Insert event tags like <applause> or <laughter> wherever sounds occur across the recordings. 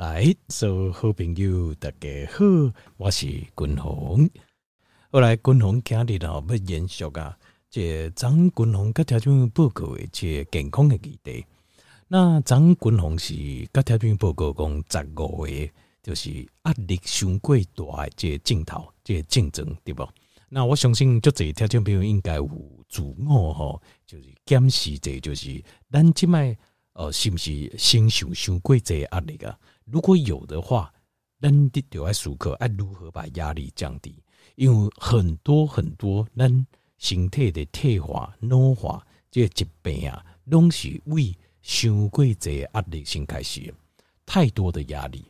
来，所有好朋友大家好，我是君鸿。后来君鸿今日呢要延续啊，这张君鸿甲条件报告的这健康的议题。那张君鸿是甲条件报告讲十五个，就是压力伤过大的这镜头，这竞争对不？那我相信就这条件朋友应该有自我吼，就是检视这就是咱即卖呃是不是承受伤过这压力啊？如果有的话，咱得就要思考，要如何把压力降低？因为很多很多咱身体的退化、老化这些疾病啊，拢是为伤过这压力先开始。太多的压力，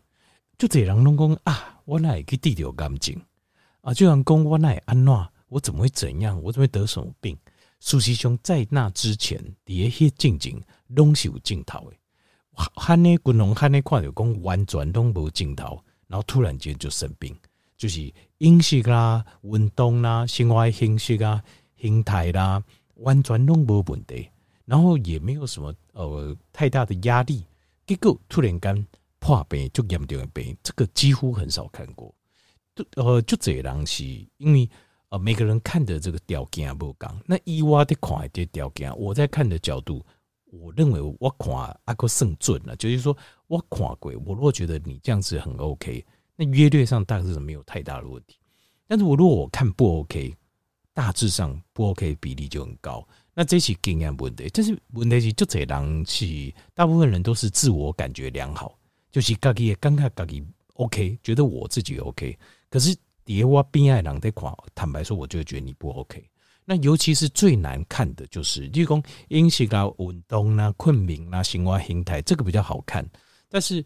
就这人拢讲啊，我哪会去得到癌症啊？就像讲我哪会安怎，我怎么会怎样？我怎么会得什么病？事实上，在那之前，底下些静静拢是有镜头的。喊你滚龙，喊你看到讲完全拢无镜头，然后突然间就生病，就是饮食啦、运动啦、生活形式啊、心态啦，完全拢无问题，然后也没有什么呃太大的压力，结果突然间破病就严重的病，这个几乎很少看过。呃，就这样是因为呃每个人看的这个条件不一样，那以我的看的条件，我在看的角度。我认为我看阿哥胜准了，就是说我看过，我如果觉得你这样子很 OK，那约略上大致是没有太大的问题。但是我如果我看不 OK，大致上不 OK 比例就很高。那这是经验问题，但是问题是就这人是大部分人都是自我感觉良好，就是自己刚刚自己 OK，觉得我自己 OK，可是底下我边爱人在看，坦白说，我就觉得你不 OK。那尤其是最难看的就是，例如说饮食啊、运动啊、困眠啊、生活形态，这个比较好看。但是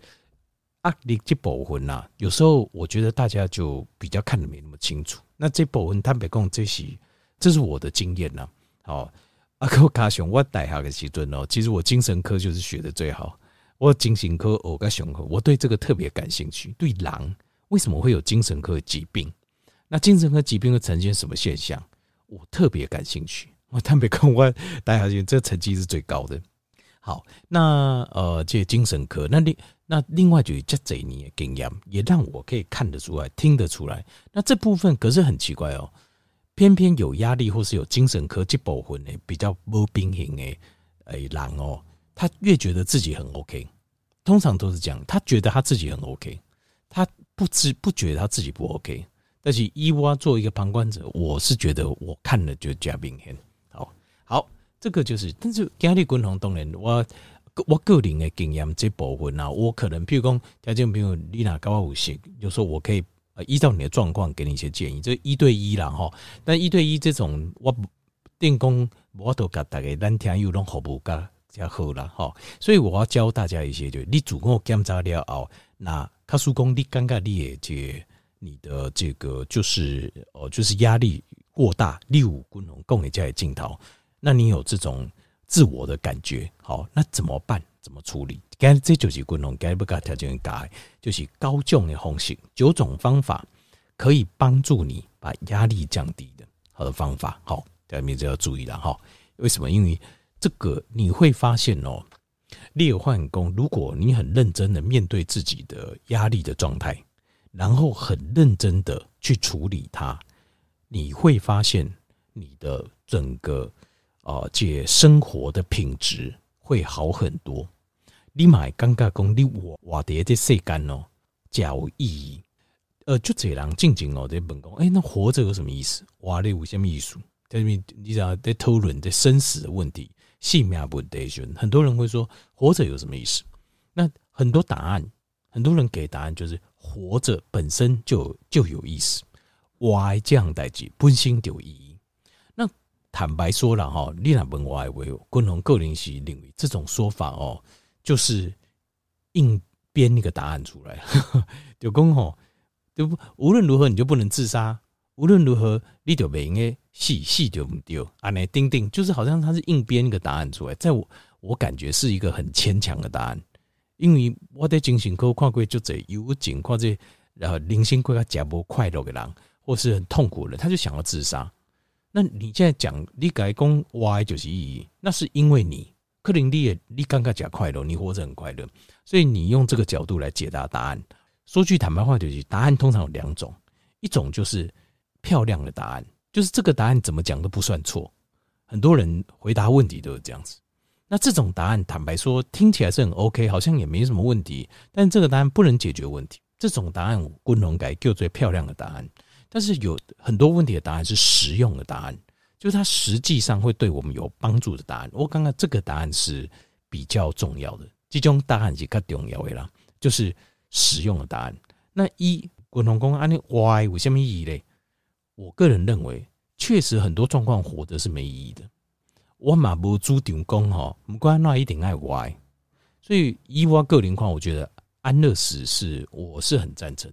压力这部分啊，有时候我觉得大家就比较看得没那么清楚。那这部分坦白讲，这是这是我的经验呐。好，阿哥卡熊，我带下个时阵哦，其实我精神科就是学的最好。我精神科我个熊科，我对这个特别感兴趣。对狼为什么会有精神科疾病？那精神科疾病会呈现什么现象？我特别感兴趣，我特别看我大家觉得这成绩是最高的。好，那呃，这精神科，那另那另外就是这几年的经验，也让我可以看得出来、听得出来。那这部分可是很奇怪哦，偏偏有压力或是有精神科这部分呢，比较无平衡的诶人哦，他越觉得自己很 OK，通常都是这样，他觉得他自己很 OK，他不知不觉得他自己不 OK。但是，以我做一个旁观者，我是觉得我看了就加明显。好，好，这个就是，但是压力滚筒当然，我我个人的经验这部分啊，我可能譬如讲，条件朋友你哪高五些，有时候我可以呃依照你的状况给你一些建议，这一对一啦哈。但一对一这种，我电工我都给大家咱听有种服务噶较好啦哈。所以我要教大家一些，就是你自我检查了后，那卡叔公你感觉你的这。你的这个就是哦，就是压力过大，六五功能供你家里镜头，那你有这种自我的感觉，好，那怎么办？怎么处理？该这九级功能该不该条件改？就是高重的红型九种方法可以帮助你把压力降低的好的方法，好，大家就要注意了哈。为什么？因为这个你会发现哦，列换工，如果你很认真的面对自己的压力的状态。然后很认真的去处理它，你会发现你的整个啊，这生活的品质会好很多。你买尴尬功，你我我的这世间哦，较有意义。呃，就这样静静哦，在问讲，哎，那活着有什么意思？哇，你有什么意思？在你你知道在讨论的生死的问题，性命问题时，很多人会说活着有什么意思？那很多答案，很多人给答案就是。活着本身就就有意思，我爱这样代志本身就有意义。那坦白说了哈，你那问我为共同个人系领域这种说法哦，就是硬编一个答案出来，<laughs> 就讲吼，就无论如何你就不能自杀，无论如何你就不应该死死就不丢啊，那钉钉就是好像他是硬编一个答案出来，在我我感觉是一个很牵强的答案。因为我在精神科看过就这有情况这，然后零星过较加不快乐的人，或是很痛苦的人，他就想要自杀。那你现在讲你改讲歪就是意义，那是因为你克林利也你刚刚讲快乐，你活着很快乐，所以你用这个角度来解答答案。说句坦白话，就是答案通常有两种，一种就是漂亮的答案，就是这个答案怎么讲都不算错。很多人回答问题都是这样子。那这种答案，坦白说听起来是很 OK，好像也没什么问题，但这个答案不能解决问题。这种答案，均拢改叫最漂亮的答案。但是有很多问题的答案是实用的答案，就是它实际上会对我们有帮助的答案。我刚刚这个答案是比较重要的，这种答案是较重要的啦，就是实用的答案。那一均拢讲安尼 Y 有什么意义嘞？我个人认为，确实很多状况活着是没意义的。我嘛无主张讲吼，不管那一定爱 Y。所以以我个人况，我觉得安乐死是我是很赞成。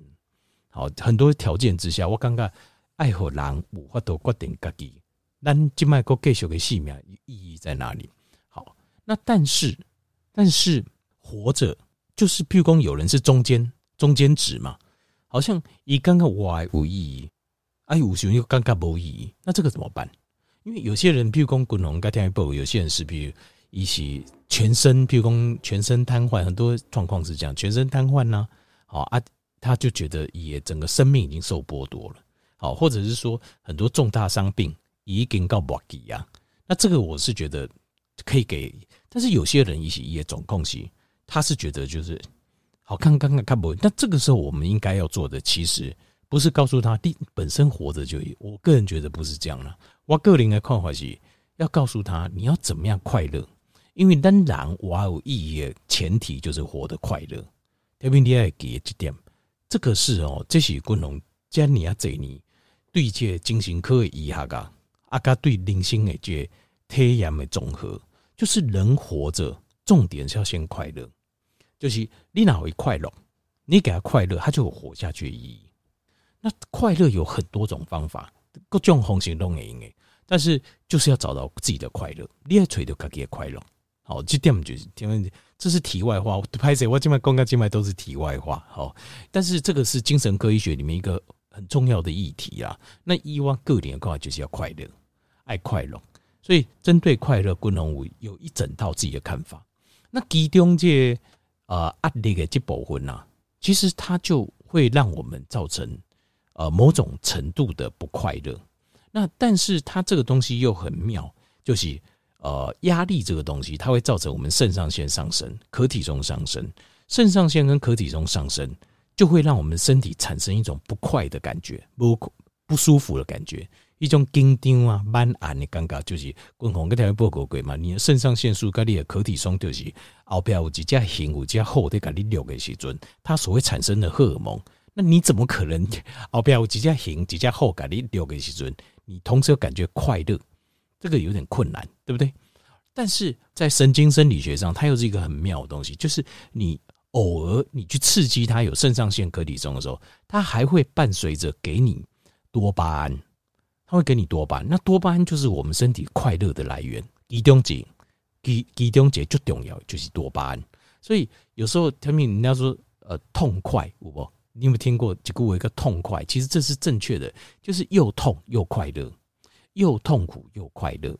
好，很多条件之下，我感觉爱和人无法度决定家己，咱今麦个继续的生命意义在哪里？好，那但是但是活着就是，譬如讲有人是中间中间值嘛，好像以刚刚我爱无意义，哎，有时候又感觉无意义，那这个怎么办？因为有些人譬如讲滚龙该听一报，有些人是譬如一起全身譬如讲全身瘫痪，很多状况是这样，全身瘫痪呐，好啊。他就觉得也整个生命已经受剥夺了，好，或者是说很多重大伤病已经告不给呀。那这个我是觉得可以给，但是有些人一起也总共性，他是觉得就是好看刚刚看不。那这个时候我们应该要做的，其实不是告诉他第本身活着就，我个人觉得不是这样了。我个人的看法是要告诉他你要怎么样快乐，因为当然我有意义的前提就是活得快乐。特别你要给这点。这个是哦，这是均拢今年啊这年对这精神科的医学啊，啊加对人生的这体验的综合，就是人活着重点是要先快乐，就是你哪会快乐，你给他快乐，他就有活下去的意义。那快乐有很多种方法，各种方式都可以，但是就是要找到自己的快乐，你要找到自己的快乐。好，这点就是因为这是题外话。拍谁，我今麦公开今麦都是题外话。好，但是这个是精神科医学里面一个很重要的议题啊。那以往个人的看法就是要快乐，爱快乐。所以针对快乐，均拢有一整套自己的看法。那其中这呃压力的这部分呐，其实它就会让我们造成呃某种程度的不快乐。那但是它这个东西又很妙，就是。呃，压力这个东西，它会造成我们肾上腺上升、可体重上升。肾上腺跟可体重上升，就会让我们身体产生一种不快的感觉，不不舒服的感觉，一种紧张啊、闷暗的尴尬，就是共同跟条报告过嘛。你的肾上腺素跟你的可体松就是后边有几加型、有几加厚的给你六个时阵，它所会产生的荷尔蒙，那你怎么可能 <laughs> 后边有几加型、几加厚给你六个时阵，你同时又感觉快乐？这个有点困难，对不对？但是在神经生理学上，它又是一个很妙的东西，就是你偶尔你去刺激它有肾上腺可体松的时候，它还会伴随着给你多巴胺，它会给你多巴胺。那多巴胺就是我们身体快乐的来源，其中节，其其中节最重要就是多巴胺。所以有时候他们人家说呃痛快，有不？你有没有听过这个一个痛快？其实这是正确的，就是又痛又快乐。又痛苦又快乐，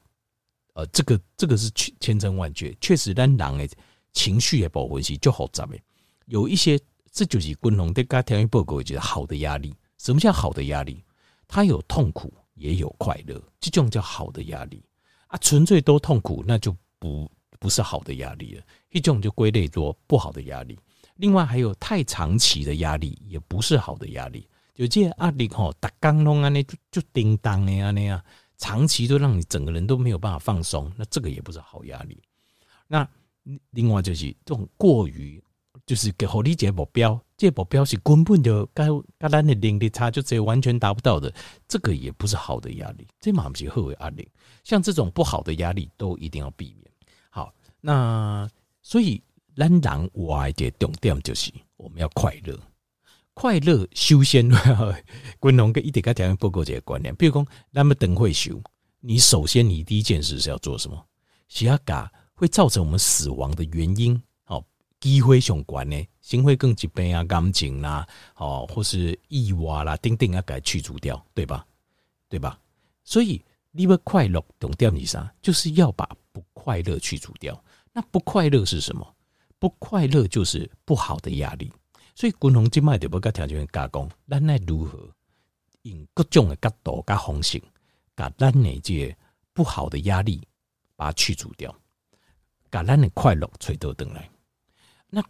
呃，这个这个是千真万确，确实让人的情绪也保护是就好杂的。有一些这就是均拢在家庭报告觉得好的压力。什么叫好的压力？它有痛苦也有快乐，这种叫好的压力啊。纯粹都痛苦，那就不不是好的压力了。一种就归类做不好的压力。另外还有太长期的压力，也不是好的压力。就这些压力吼，打刚弄安尼就就叮当的安尼啊。长期都让你整个人都没有办法放松，那这个也不是好压力。那另外就是这种过于，就是给好理解目标，这目标是根本就跟跟咱的能力差，就这完全达不到的，这个也不是好的压力，这嘛不是好的压力。像这种不好的压力都一定要避免。好，那所以咱人活的重点就是我们要快乐。快乐修仙，均拢跟一点个条件报告这个观念。比如讲，那么等会修，你首先你第一件事是要做什么？是要嘎会造成我们死亡的原因，哦，机会相关呢，心会更疾病啊、感情啦，哦，或是意外啦，等等要给去除掉，对吧？对吧？所以你要快乐，重点是啥？就是要把不快乐去除掉。那不快乐是什么？不快乐就是不好的压力。所以，均衡今麦就要甲条件加工，咱来如何用各种的角度、甲方式，把咱那些不好的压力把它去除掉，把咱的快乐吹到等来。那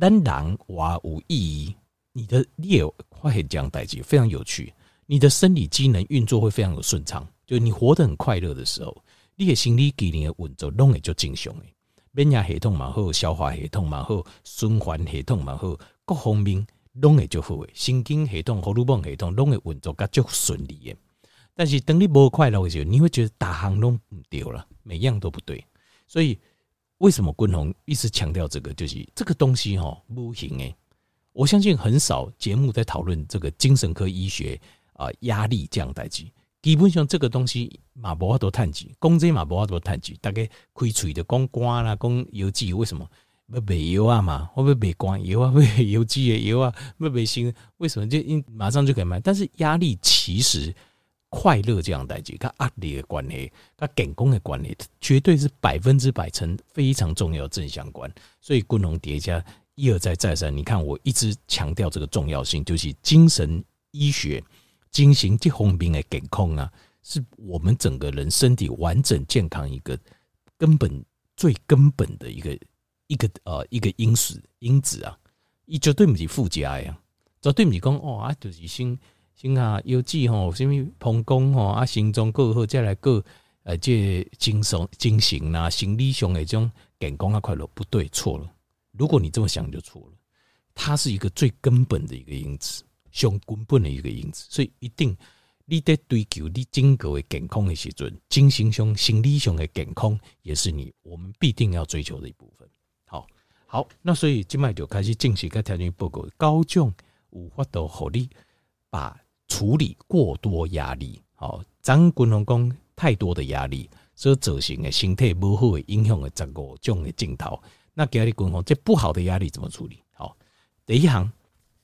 咱人话有意义，你的你也会很这样代志，非常有趣。你的生理机能运作会非常的顺畅，就你活得很快乐的时候，你的心理机能的运作拢会就正常诶，免疫系统嘛好，消化系统嘛好，循环系统嘛好。各方面拢会就好诶，神经系统、荷尔蒙系统拢会运作较就顺利诶。但是等你无快乐的时候，你会觉得大行拢唔对了，每样都不对。所以为什么均衡一直强调这个？就是这个东西吼无形诶。我相信很少节目在讨论这个精神科医学啊压力这样代志。基本上这个东西嘛无法度探及，讲这嘛无法度探及，大概开嘴的讲官啦，讲邮寄，为什么？要卖药啊嘛，或者卖肝药啊，<laughs> 卖邮寄的药啊，要卖新，为什么就因马上就可以卖？但是压力其实快乐这样代际，跟压力的关系，跟健康的关系，绝对是百分之百成非常重要正相关。所以均衡叠加一而再再三，你看我一直强调这个重要性，就是精神医学精神这方面的健康啊，是我们整个人身体完整健康一个根本最根本的一个。一个呃，一个因素因子啊，伊绝对不是附加呀，绝对不是讲哦啊，就是先先啊，腰肌吼，什么膀胱吼啊，心脏过后再来过呃，这精神精神啊，心理上的这种健康啊快乐，不对，错了。如果你这么想就错了，它是一个最根本的一个因子，上根本的一个因子，所以一定你在追求你整个的健康的时阵，精神上、心理上的健康也是你我们必定要追求的一部分。好，好那所以今麦就开始进行一个条件报告，高中有法度合理把处理过多压力，好，张均衡讲太多的压力所造成的身体不好的影响的十五种的镜头。那给你均衡这不好的压力怎么处理？好，第一行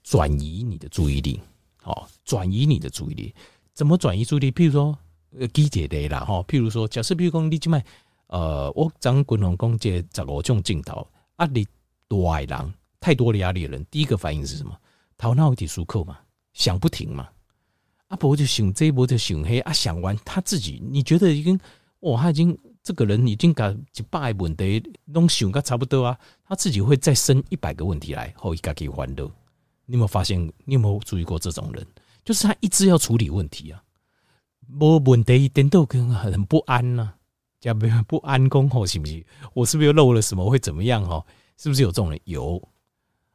转移你的注意力，好，转移你的注意力，怎么转移注意力？譬如说，呃，记一个啦，哈，譬如说，假设譬如讲你今麦，呃，我张均衡讲这十五种镜头啊，你。多人太多的压力的人，第一个反应是什么？头脑一直舒克嘛，想不停嘛。阿伯就想这一波就想黑啊，想完他自己，你觉得已经哇，他已经这个人已经把一百个问题都想个差不多啊，他自己会再生一百个问题来，后一个可以欢乐。你有没有发现？你有没有注意过这种人？就是他一直要处理问题啊，没问题一点都跟很不安呐、啊，加不不安公后行不行？我是不是又漏了什么？会怎么样？哦？是不是有这种人？有，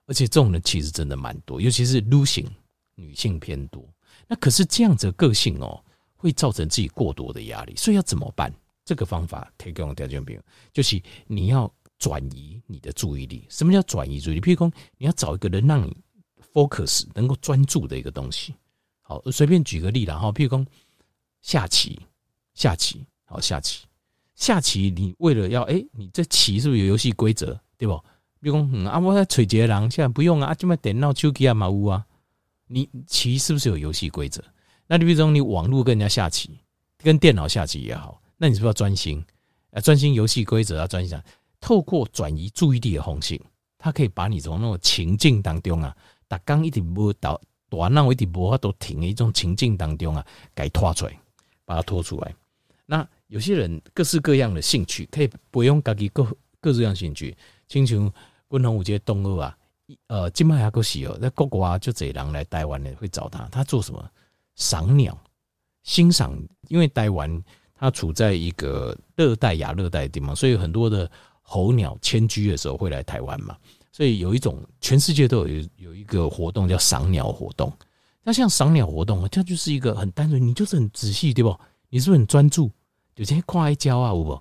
而且这种人其实真的蛮多，尤其是 Lu 型女性偏多。那可是这样子的个性哦，会造成自己过多的压力，所以要怎么办？这个方法提供条件朋友，就是你要转移你的注意力。什么叫转移注意力？譬如说，你要找一个人让你 focus 能够专注的一个东西。好，随便举个例啦哈，譬如说下棋，下棋，好，下棋，下棋，你为了要哎、你这棋是不是有游戏规则？对不？比如讲，嗯啊，我在找一个人，现在不用啊，就买电脑、手机啊嘛有啊。你棋是不是有游戏规则？那你比如说，你网络跟人家下棋，跟电脑下棋也好，那你是不是要专心？啊，专心游戏规则啊，专心。透过转移注意力的方式，它可以把你从那种情境当中啊，打工一点不倒，短那一点不话都停的一种情境当中啊，给拖出来，把它拖出来。那有些人各式各样的兴趣，可以不用自己各各式各样兴趣，亲像。均衡有这些动物啊，呃，今麦还够喜哦，在国外就这人来台湾的会找他，他做什么？赏鸟，欣赏。因为台湾它处在一个热带亚热带的地方，所以很多的候鸟迁居的时候会来台湾嘛。所以有一种全世界都有有一个活动叫赏鸟活动。那像赏鸟活动，它就是一个很单纯，你就是很仔细，对不？你是不是很专注？有些看一鸟啊，有不？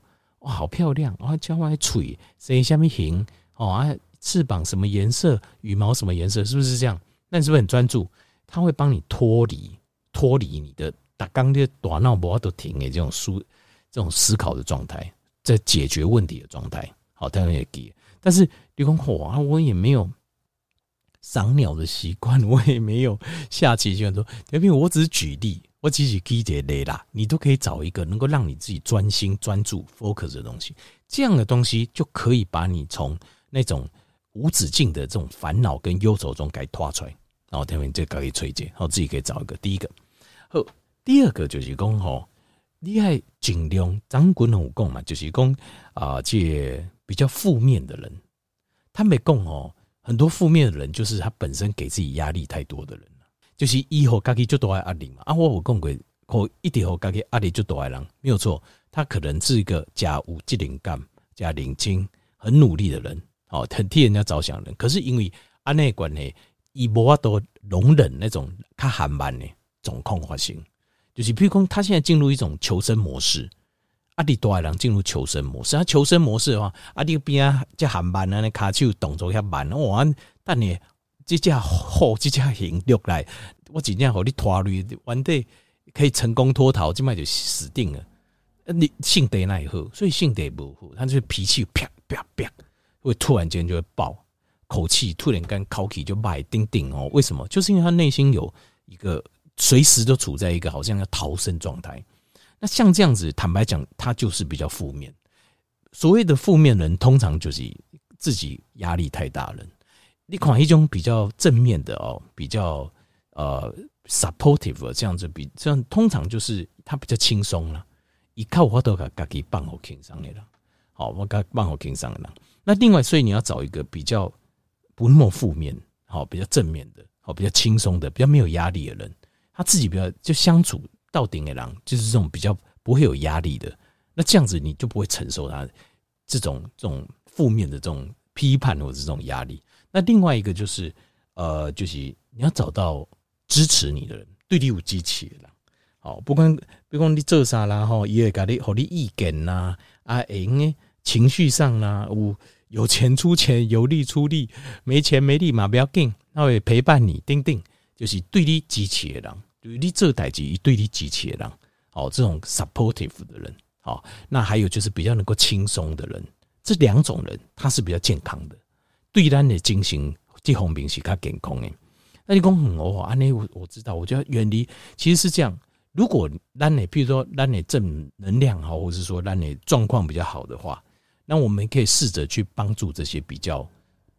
哇，好漂亮！哇，鸟还喙，生什么形？哦啊，翅膀什么颜色，羽毛什么颜色，是不是这样？那你是不是很专注？他会帮你脱离脱离你的打刚的大脑不都停诶，这种思这种思考的状态，在解决问题的状态。好，当然也给。但是你讲火啊，我也没有赏鸟的习惯，<laughs> 我也没有下棋习惯。说，因为我只是举例，我只是记这类啦，你都可以找一个能够让你自己专心专注 focus 的东西，这样的东西就可以把你从那种无止境的这种烦恼跟忧愁中给拖出来。然后，下面这可以推荐，好，自己可以找一个。第一个，好，第二个就是讲吼，你还尽量张滚红讲嘛，就是讲啊，这比较负面的人，他没讲哦，很多负面的人就是他本身给自己压力太多的人。就是以后家己就多爱压力嘛啊！我有讲过，可一点后家己压力就多爱人，没有错。他可能是一个假有责任感、加认真、很努力的人，哦，很替人家着想的人。可是因为安内关系，伊无法度容忍那种较缓慢的状况发生。就是譬如讲，他现在进入一种求生模式，阿弟多爱人进入求生模式。啊求生模式的话，阿弟边啊，这缓慢啊，那卡手动作遐慢，哇！但你。这架好，这架行落来，我真正和你拖累，完对可以成功脱逃，这卖就死定了。你性德那以后，所以性德不好，他就是脾气啪啪啪，会突然间就会爆，口气突然间口气就卖叮叮哦。为什么？就是因为他内心有一个随时都处在一个好像要逃生状态。那像这样子，坦白讲，他就是比较负面。所谓的负面人，通常就是自己压力太大了。你看一种比较正面的哦，比较呃 supportive 这样子比，这样通常就是他比较轻松了。一靠我都给自己放好轻松的了，好，我给放好轻松的了。那另外，所以你要找一个比较不那么负面，好，比较正面的，好，比较轻松的，比较没有压力的人，他自己比较就相处到顶的人，就是这种比较不会有压力的。那这样子你就不会承受他这种这种负面的这种批判或者这种压力。那另外一个就是，呃，就是你要找到支持你的人，对你有支持的人，好，不管不管你做啥啦，吼，也会给你好的意见呐，啊，诶，情绪上啦，有有钱出钱，有力出力，没钱没力嘛，不要紧，他会陪伴你，钉钉，就是对你支持的人，对你做代志，对你支持的人，好，这种 supportive 的人，好，那还有就是比较能够轻松的人，这两种人他是比较健康的。对咱的精神这方面是较健康的。那你讲很哦，安尼我我知道，我觉得远离其实是这样。如果咱的，比如说咱的正能量好，或者是说咱的状况比较好的话，那我们可以试着去帮助这些比较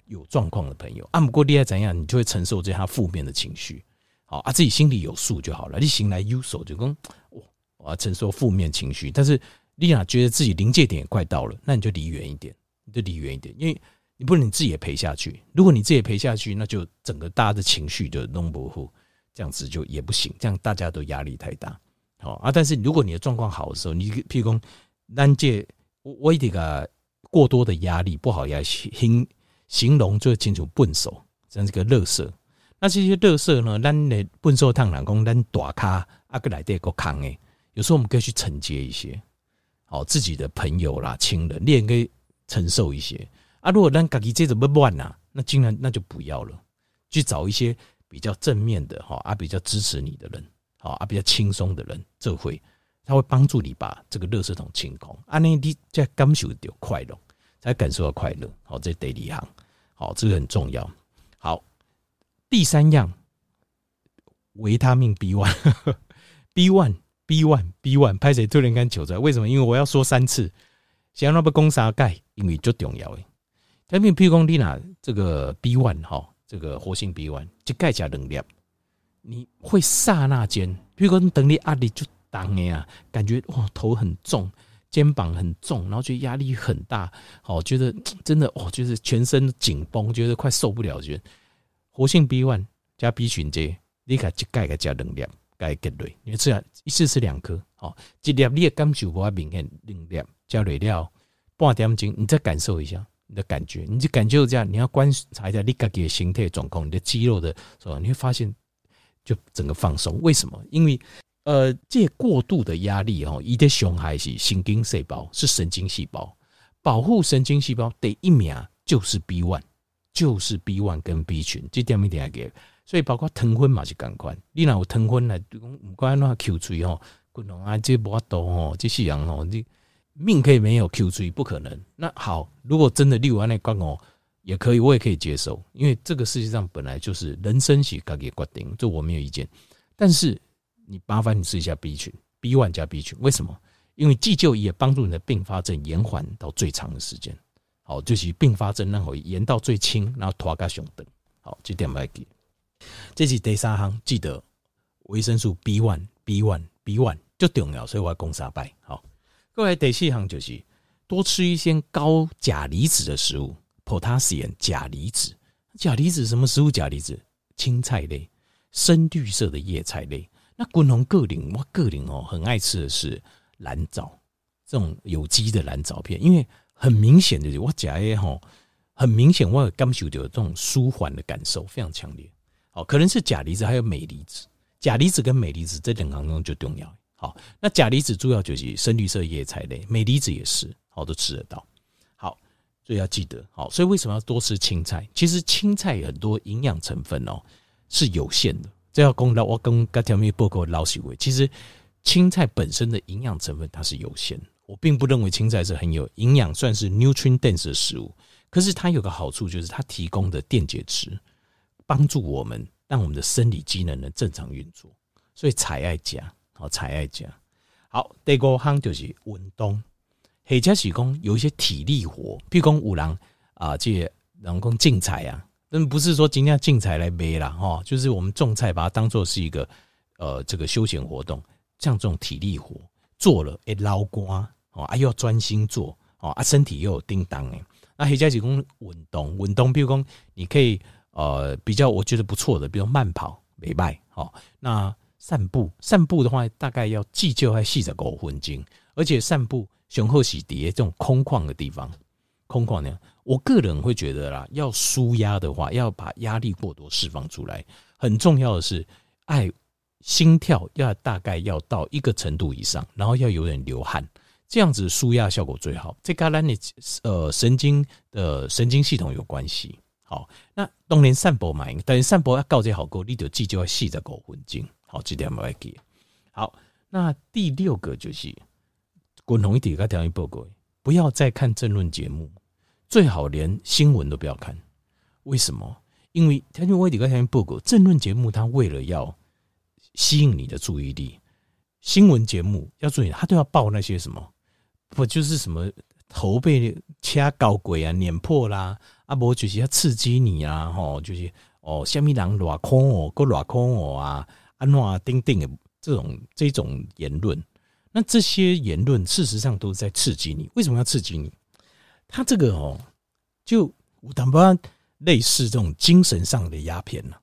有状况的朋友。啊，不过你要怎样，你就会承受这些负面的情绪。好啊，自己心里有数就好了。你醒来有数就跟，我我要承受负面情绪。但是你俩觉得自己临界点也快到了，那你就离远一点，你就离远一点，因为。你不能你自己也赔下去，如果你自己也赔下去，那就整个大家的情绪就弄不糊，这样子就也不行，这样大家都压力太大，好啊。但是如果你的状况好的时候，你譬如说，单借我我一点个过多的压力不好压形形容最清楚笨手，这样这个垃圾。那这些垃圾呢，咱的笨手烫懒工，咱大咖阿个来带个扛诶。有时候我们可以去承接一些，好自己的朋友啦、亲人，你也可以承受一些。啊，如果咱家己这怎么乱呐？那竟然那就不要了，去找一些比较正面的哈，啊，比较支持你的人，好啊，比较轻松的人，这会他会帮助你把这个垃圾桶清空，啊，那你才感受到快乐，才感受到快乐，好，这得力行，好，这个很重要。好，第三样，维他命 B <laughs> one，B one，B one，B one，拍谁突然间求出来？为什么？因为我要说三次，想要那么讲三盖，因为最重要诶。他比譬如讲，你拿这个 B one 哈，这个活性 B one 就钙加能量，你会刹那间，譬如说等你压力就当呀，感觉哇头很重，肩膀很重，然后觉得压力很大，好觉得真的哦，就是全身紧绷，觉得快受不了。觉得活性 B one 加 B 群 J，你看就钙钾能量，钙给对，你吃一次吃两颗，好一粒你也感受不明显，能量加累料半点钟，你再感受一下。你的感觉，你就感觉这样，你要观察一下你自己的形态状况，你的肌肉的是吧？你会发现，就整个放松。为什么？因为呃，这过度的压力哦，一的伤害是神经细胞，是神经细胞。保护神经细胞第一名就是 B one，就是 B one 跟 B 群，这点没点给。所以包括糖分嘛是赶快，你若有糖分来，唔管那 Q 锥哦，骨龙啊这不多哦，这些样哦你。命可以没有 Q 3不可能。那好，如果真的六万那关哦，也可以，我也可以接受，因为这个世界上本来就是人生是自己决定，这我没有意见。但是你麻烦你试一下 B 群，B one 加 B 群，为什么？因为急救也帮助你的并发症延缓到最长的时间。好，就是并发症然后延到最轻，然后拖个熊等。好，这点要记。这是第三行，记得维生素 B one、B one、B one 就重要，所以我要讲三摆。好，各位第四行就是多吃一些高钾离子的食物，potassium 钾离子。钾离子什么食物？钾离子青菜类、深绿色的叶菜类。那滚红个人，我个人哦很爱吃的是蓝藻，这种有机的蓝藻片，因为很明显的我讲的吼，很明显我有感受到这种舒缓的感受，非常强烈。好，可能是钾离子还有镁离子，钾离子跟镁离子这两个中就重要。好，那钾离子主要就是深绿色叶菜类，镁离子也是，好都吃得到。好，所以要记得，好，所以为什么要多吃青菜？其实青菜很多营养成分哦是有限的。这要公道，我跟各条面报告老许伟，其实青菜本身的营养成分它是有限，我并不认为青菜是很有营养，算是 nutrient dense 的食物。可是它有个好处，就是它提供的电解质，帮助我们让我们的生理机能能正常运作，所以才爱加，好才爱加。好，第五项就是运动，或者是讲有一些体力活，譬如讲有人啊，这人讲竞赛啊。但不是说今天要竞彩来背啦，哈，就是我们种菜把它当做是一个呃这个休闲活动，像这种体力活做了哎捞瓜哦，啊又要专心做哦，啊身体又有叮当哎，那黑加几公运动运动，比如说你可以呃比较我觉得不错的，比如慢跑没败哦，那散步散步的话大概要计就还细着狗魂经，而且散步雄厚洗涤这种空旷的地方。空旷呢，我个人会觉得啦，要舒压的话，要把压力过多释放出来。很重要的是，爱心跳要大概要到一个程度以上，然后要有点流汗，这样子舒压效果最好。这跟你呃神经的神经系统有关系。好，那当然散步嘛，但是散步要告诫好过，你就记就要细在狗魂经。好，这点要记。好，那第六个就是滚同一点个条件报告。不要再看政论节目，最好连新闻都不要看。为什么？因为他就为你刚才报告，政论节目他为了要吸引你的注意力，新闻节目要注意，他都要报那些什么？不就是什么头被掐搞鬼啊、碾破啦，啊不就是要刺激你啊？吼，就是哦，虾米人乱空哦，够乱空哦啊，安怎丁丁的这种这种言论。那这些言论事实上都是在刺激你，为什么要刺激你？他这个哦，就有淡薄类似这种精神上的鸦片了。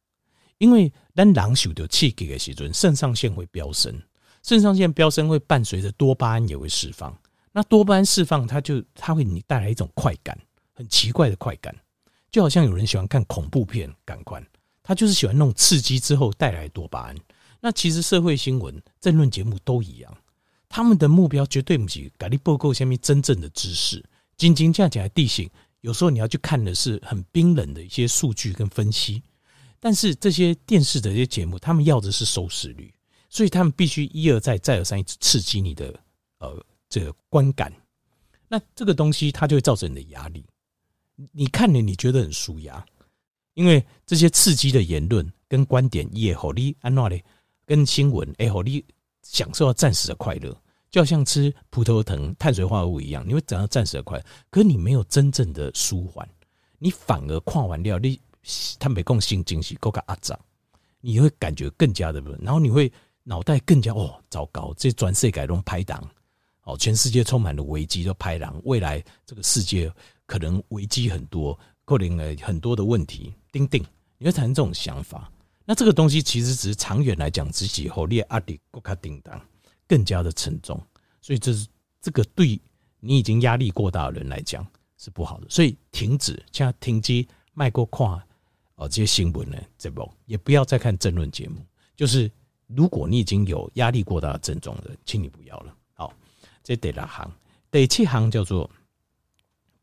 因为当狼受到刺激的时阵，肾上腺会飙升，肾上腺飙升会伴随着多巴胺也会释放。那多巴胺释放，它就它会你带来一种快感，很奇怪的快感，就好像有人喜欢看恐怖片，感官，他就是喜欢那种刺激之后带来多巴胺。那其实社会新闻、政论节目都一样。他们的目标绝对不是给你报告下面真正的知识，仅仅这样讲的地形，有时候你要去看的是很冰冷的一些数据跟分析。但是这些电视的这些节目，他们要的是收视率，所以他们必须一而再、再而三一直刺激你的呃这个观感。那这个东西它就会造成你的压力。你看了你觉得很舒压，因为这些刺激的言论跟观点也好，你安怎嘞？跟新闻也好，你享受到暂时的快乐。就好像吃葡萄糖碳水化合物一样，你会感到暂时的快乐，可是你没有真正的舒缓，你反而跨完料，你他没共心惊喜，够个阿杂，你会感觉更加的，然后你会脑袋更加哦糟糕，这转世改动拍档哦，全世界充满了危机都拍狼，未来这个世界可能危机很多，可能很多的问题，叮叮，你会产生这种想法，那这个东西其实只是长远来讲，自己后列阿迪够卡叮当。更加的沉重，所以这是这个对你已经压力过大的人来讲是不好的，所以停止，像停机卖过跨哦这些新闻呢，这不也不要再看争论节目。就是如果你已经有压力过大的症状的，请你不要了。这第六行，第七行叫做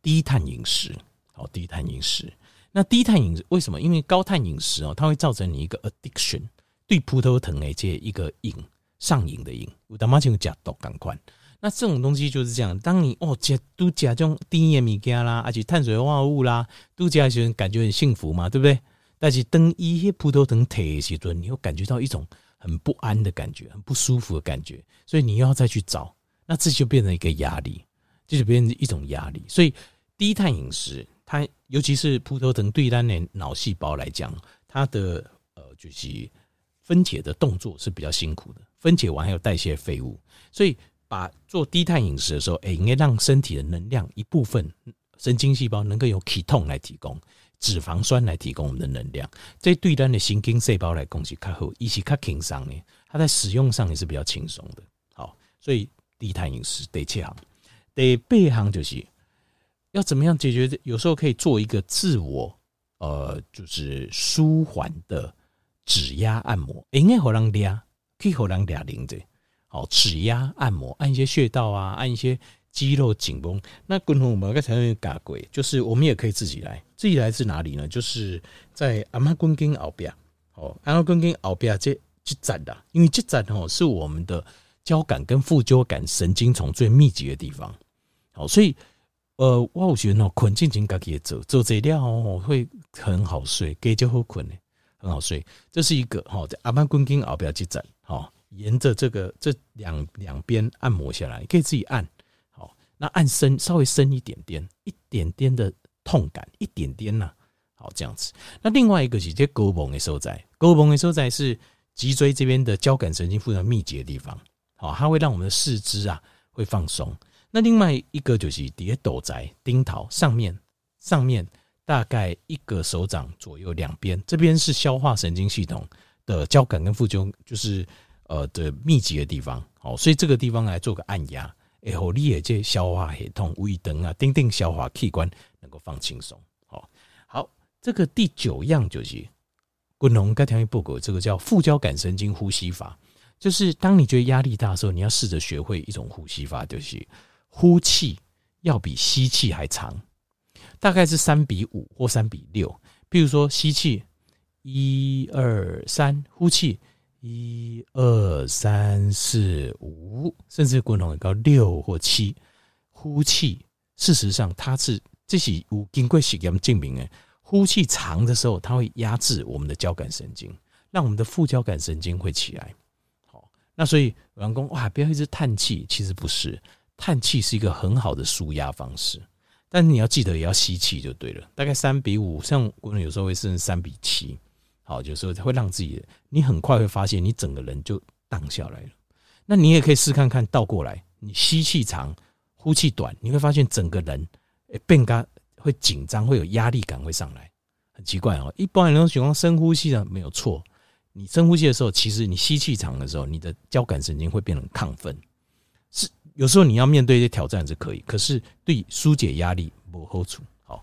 低碳饮食。好，低碳饮食，那低碳饮食为什么？因为高碳饮食哦，它会造成你一个 addiction，对葡萄糖诶这一个瘾。上瘾的瘾，我他妈就假毒赶快。那这种东西就是这样，当你哦加都加这种低盐米加啦，而且碳水化合物啦，都加些人感觉很幸福嘛，对不对？但是等一些葡萄糖提的时候，你会感觉到一种很不安的感觉，很不舒服的感觉，所以你又要再去找，那这就变成一个压力，这就变成一种压力。所以低碳饮食，它尤其是葡萄糖对咱的脑细胞来讲，它的呃就是分解的动作是比较辛苦的，分解完还有代谢废物，所以把做低碳饮食的时候，哎，应该让身体的能量一部分神经细胞能够由 ketone 来提供。脂肪酸来提供我们的能量，这对咱的神经细胞来供给较好，一起较轻松呢。它在使用上也是比较轻松的。好，所以低碳饮食第七行，第八行就是要怎么样解决？有时候可以做一个自我呃，就是舒缓的指压按摩，应该好让俩可以好让俩零的。好，指压按摩，按一些穴道啊，按一些。肌肉紧绷，那共同我们刚才有讲过，就是我们也可以自己来。自己来自哪里呢？就是在阿妈关根后边，哦，阿妈关根后边这这站的，因为这站哦是我们的交感跟副交感神经丛最密集的地方。好，所以呃，我觉得哦，困静静自己走走这料哦，会很好睡，给就好困呢，很好睡。这是一个好在阿妈关根后边这站，好，沿着这个这两两边按摩下来，可以自己按。好那按深，稍微深一点点，一点点的痛感，一点点呐、好这样子。那另外一个是这勾绷的所在，勾绷的所在是脊椎这边的交感神经非常密集的地方，好，它会让我们的四肢啊会放松。那另外一个就是底下斗宅丁桃上面，上面大概一个手掌左右两边，这边是消化神经系统的交感跟副交，就是呃的密集的地方，好，所以这个地方来做个按压。哎，好，你也这消化系统、胃等啊，等等消化器官能够放轻松。好，好，这个第九样就是，滚龙该条一报告，这个叫副交感神经呼吸法，就是当你觉得压力大的时候，你要试着学会一种呼吸法，就是呼气要比吸气还长，大概是三比五或三比六。比如说吸气一二三，呼气。一二三四五，甚至滚筒到六或七，呼气。事实上，它是这是有经过实验证明的，呼气长的时候，它会压制我们的交感神经，让我们的副交感神经会起来。那所以员工哇，不要一直叹气，其实不是，叹气是一个很好的舒压方式，但是你要记得也要吸气就对了。大概三比五，像滚筒有时候会甚至三比七。好，有时候会让自己，你很快会发现你整个人就荡下来了。那你也可以试看看倒过来，你吸气长，呼气短，你会发现整个人诶变嘎会紧张，会有压力感会上来，很奇怪哦。一般人都喜欢深呼吸的，没有错。你深呼吸的时候，其实你吸气长的时候，你的交感神经会变得亢奋。是有时候你要面对一些挑战是可以，可是对纾解压力无好处。好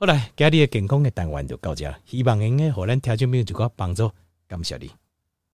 来，家里的健康的单元就到这，希望能够和咱听众朋友一个帮助，感谢你。